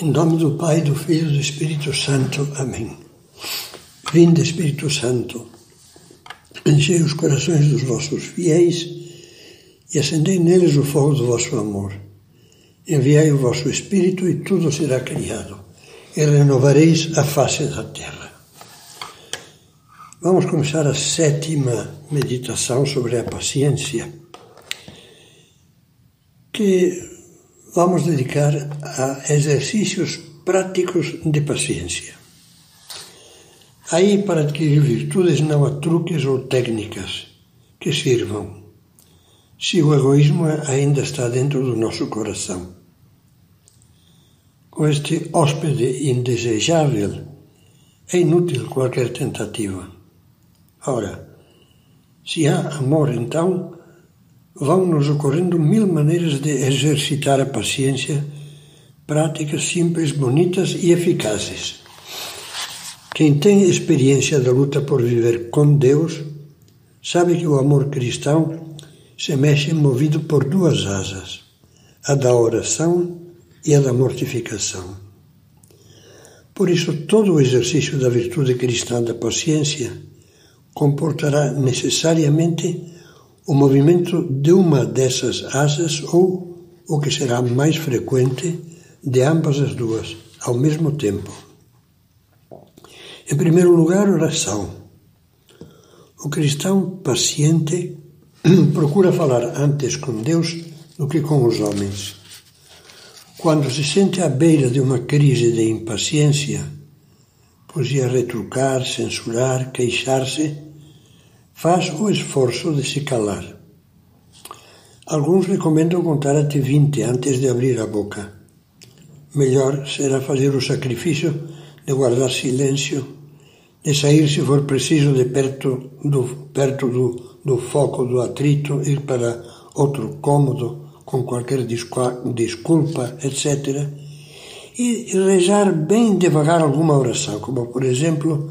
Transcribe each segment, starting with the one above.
Em nome do Pai, do Filho e do Espírito Santo. Amém. Vinde, Espírito Santo, enchei os corações dos vossos fiéis e acendei neles o fogo do vosso amor. Enviai o vosso Espírito e tudo será criado, e renovareis a face da terra. Vamos começar a sétima meditação sobre a paciência, que vamos dedicar a exercícios práticos de paciência. Aí, para adquirir virtudes, não há truques ou técnicas que sirvam, se o egoísmo ainda está dentro do nosso coração. Com este hóspede indesejável, é inútil qualquer tentativa. Ora, se há amor, então vão nos ocorrendo mil maneiras de exercitar a paciência, práticas simples, bonitas e eficazes. Quem tem experiência da luta por viver com Deus, sabe que o amor cristão se mexe movido por duas asas, a da oração e a da mortificação. Por isso, todo o exercício da virtude cristã da paciência comportará necessariamente o movimento de uma dessas asas ou, o que será mais frequente, de ambas as duas, ao mesmo tempo. Em primeiro lugar, oração. O cristão paciente procura falar antes com Deus do que com os homens. Quando se sente à beira de uma crise de impaciência, pois ia retrucar, censurar, queixar-se, faz o esforço de se calar. Alguns recomendam contar até 20 antes de abrir a boca. Melhor será fazer o sacrifício de guardar silêncio, de sair se for preciso de perto do, perto do, do foco do atrito, ir para outro cômodo com qualquer desculpa, etc. E rezar bem devagar alguma oração, como por exemplo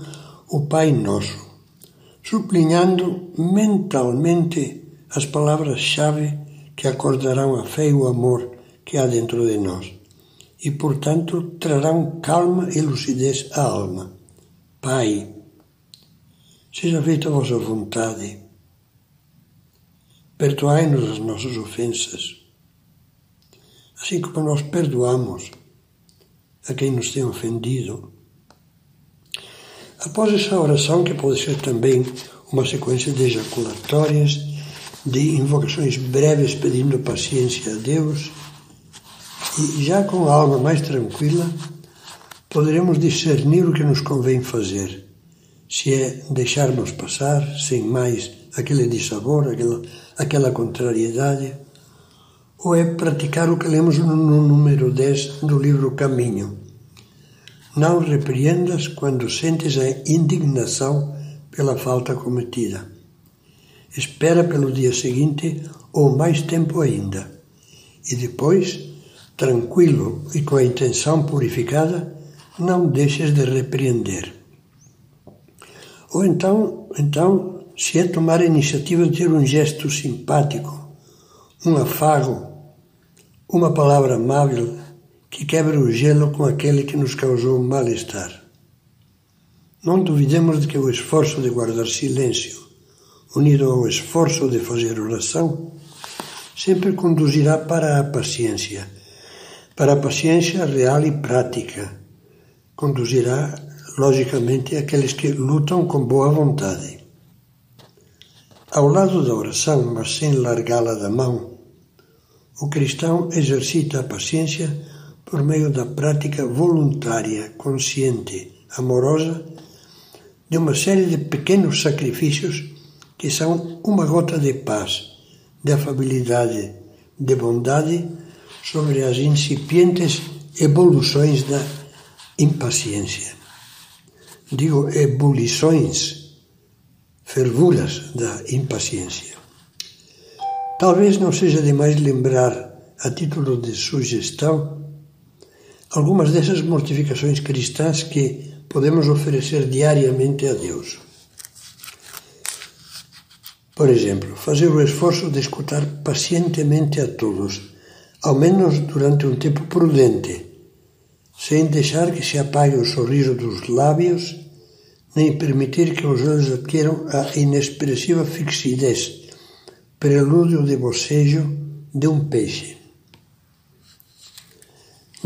o Pai Nosso sublinhando mentalmente as palavras-chave que acordarão a fé e o amor que há dentro de nós e, portanto, trarão calma e lucidez à alma. Pai, seja feita a vossa vontade. Perdoai-nos as nossas ofensas, assim como nós perdoamos a quem nos tem ofendido Após essa oração, que pode ser também uma sequência de ejaculatórias, de invocações breves pedindo paciência a Deus, e já com a alma mais tranquila, poderemos discernir o que nos convém fazer. Se é deixarmos passar, sem mais, aquele dissabor, aquela, aquela contrariedade, ou é praticar o que lemos no número 10 do livro Caminho não repreendas quando sentes a indignação pela falta cometida. Espera pelo dia seguinte ou mais tempo ainda. E depois, tranquilo e com a intenção purificada, não deixes de repreender. Ou então, então, se é tomar a iniciativa de ter um gesto simpático, um afago, uma palavra amável que quebra o gelo com aquele que nos causou mal-estar. Não duvidemos de que o esforço de guardar silêncio, unido ao esforço de fazer oração, sempre conduzirá para a paciência, para a paciência real e prática. Conduzirá, logicamente, aqueles que lutam com boa vontade. Ao lado da oração, mas sem largá-la da mão, o cristão exercita a paciência por meio da prática voluntária, consciente, amorosa, de uma série de pequenos sacrifícios que são uma gota de paz, de afabilidade, de bondade sobre as incipientes evoluções da impaciência. Digo ebulições, fervuras da impaciência. Talvez não seja demais lembrar, a título de sugestão, algumas dessas mortificações cristãs que podemos oferecer diariamente a Deus. Por exemplo, fazer o esforço de escutar pacientemente a todos, ao menos durante um tempo prudente, sem deixar que se apague o sorriso dos lábios, nem permitir que os olhos adquiram a inexpressiva fixidez, prelúdio de bocejo de um peixe.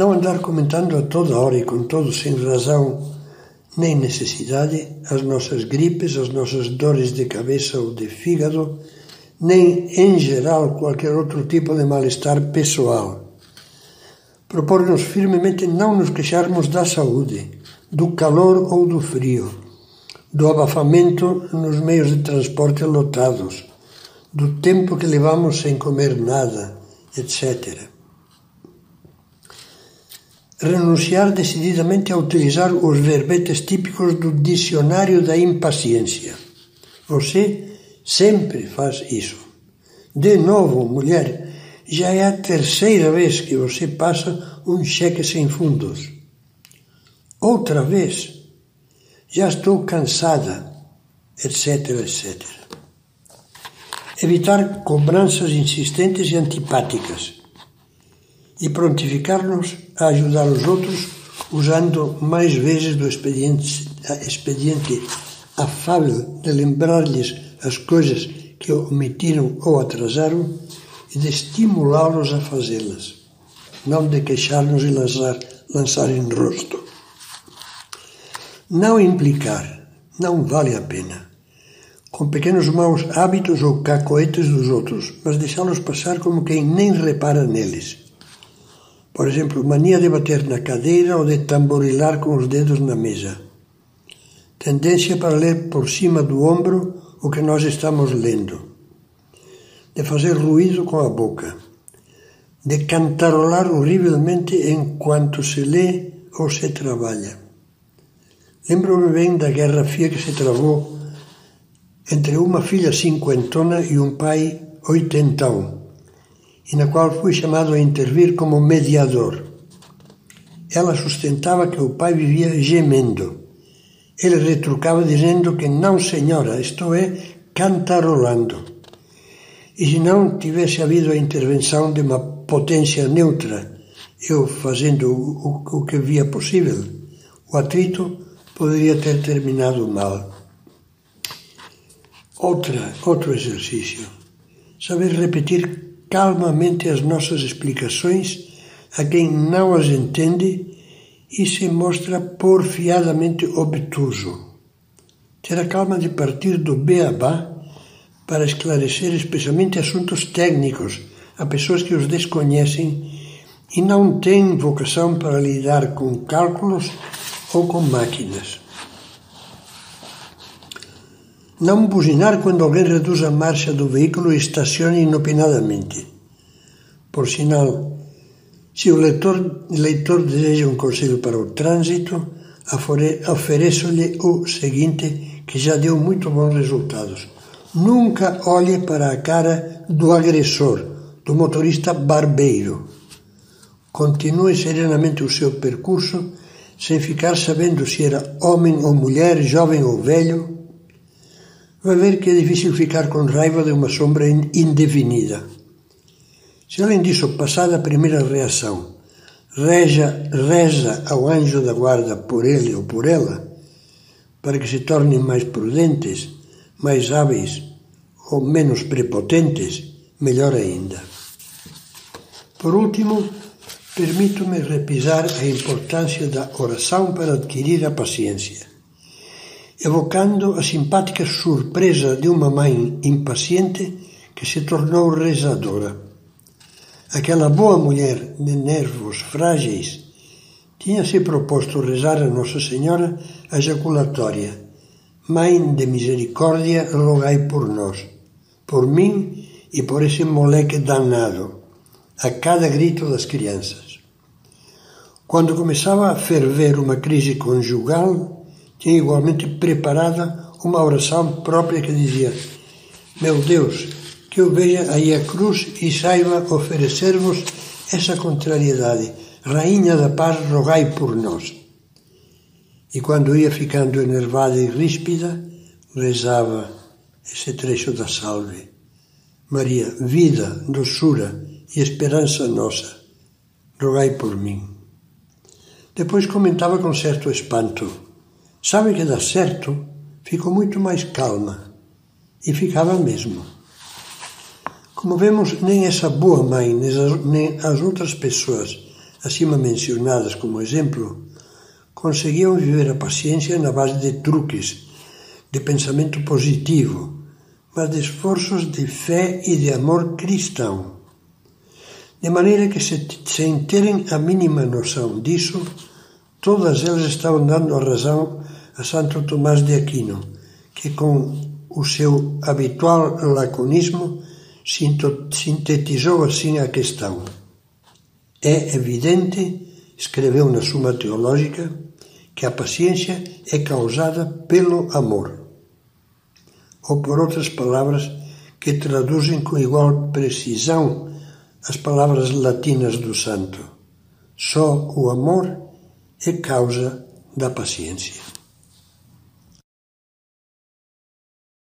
Não andar comentando a toda hora e com todo sem razão nem necessidade as nossas gripes, as nossas dores de cabeça ou de fígado, nem em geral qualquer outro tipo de mal-estar pessoal. Propor-nos firmemente não nos queixarmos da saúde, do calor ou do frio, do abafamento nos meios de transporte lotados, do tempo que levamos sem comer nada, etc renunciar decididamente a utilizar os verbetes típicos do dicionário da impaciência. Você sempre faz isso. De novo, mulher, já é a terceira vez que você passa um cheque sem fundos. Outra vez, já estou cansada, etc, etc. Evitar cobranças insistentes e antipáticas e prontificar-nos a ajudar os outros usando mais vezes do expediente, expediente afável de lembrar-lhes as coisas que omitiram ou atrasaram e de estimulá-los a fazê-las, não de queixar-nos e lançar, lançar em rosto. Não implicar, não vale a pena, com pequenos maus hábitos ou cacoetes dos outros, mas deixá-los passar como quem nem repara neles por exemplo, mania de bater na cadeira ou de tamborilar com os dedos na mesa. Tendência para ler por cima do ombro o que nós estamos lendo. De fazer ruído com a boca. De cantarolar horrivelmente enquanto se lê ou se trabalha. Lembro-me bem da guerra fria que se travou entre uma filha cinquentona e um pai oitentão e na qual fui chamado a intervir como mediador. Ela sustentava que o pai vivia gemendo. Ele retrucava dizendo que não, senhora, isto é, cantarolando. E se não tivesse havido a intervenção de uma potência neutra, eu fazendo o, o, que via possível, o atrito poderia ter terminado mal. Outra, outro exercício. Saber repetir calmamente as nossas explicações a quem não as entende e se mostra porfiadamente obtuso. Ter a calma de partir do beabá para esclarecer especialmente assuntos técnicos a pessoas que os desconhecem e não têm vocação para lidar com cálculos ou com máquinas. Não buzinar quando alguém reduz a marcha do veículo e estaciona inopinadamente. Por sinal, se o leitor, leitor deseja um conselho para o trânsito, ofereço-lhe o seguinte, que já deu muito bons resultados. Nunca olhe para a cara do agressor, do motorista barbeiro. Continue serenamente o seu percurso, sem ficar sabendo se era homem ou mulher, jovem ou velho, vai ver que é difícil ficar com raiva de uma sombra indefinida. Se além disso, passada a primeira reação, reza, reza ao anjo da guarda por ele ou por ela, para que se tornem mais prudentes, mais hábeis ou menos prepotentes, melhor ainda. Por último, permito-me repisar a importância da oração para adquirir a paciência evocando a simpática surpresa de uma mãe impaciente que se tornou rezadora. Aquela boa mulher de nervos frágeis tinha se proposto rezar a Nossa Senhora a ejaculatória. Mãe de misericórdia, rogai por nós, por mim e por esse moleque danado, a cada grito das crianças. Quando começava a ferver uma crise conjugal, tinha igualmente preparada uma oração própria que dizia: Meu Deus, que eu veja aí a cruz e saiba oferecer-vos essa contrariedade. Rainha da paz, rogai por nós. E quando ia ficando enervada e ríspida, rezava esse trecho da salve. Maria, vida, doçura e esperança nossa, rogai por mim. Depois comentava com certo espanto: Sabe que dá certo? Ficou muito mais calma. E ficava mesmo. Como vemos, nem essa boa mãe, nem as outras pessoas acima mencionadas como exemplo, conseguiam viver a paciência na base de truques, de pensamento positivo, mas de esforços de fé e de amor cristão. De maneira que, se, sem terem a mínima noção disso, todas elas estavam dando a razão a Santo Tomás de Aquino, que com o seu habitual laconismo sintetizou assim a questão. É evidente, escreveu na Suma Teológica, que a paciência é causada pelo amor. Ou, por outras palavras, que traduzem com igual precisão as palavras latinas do santo. Só o amor é causa da paciência.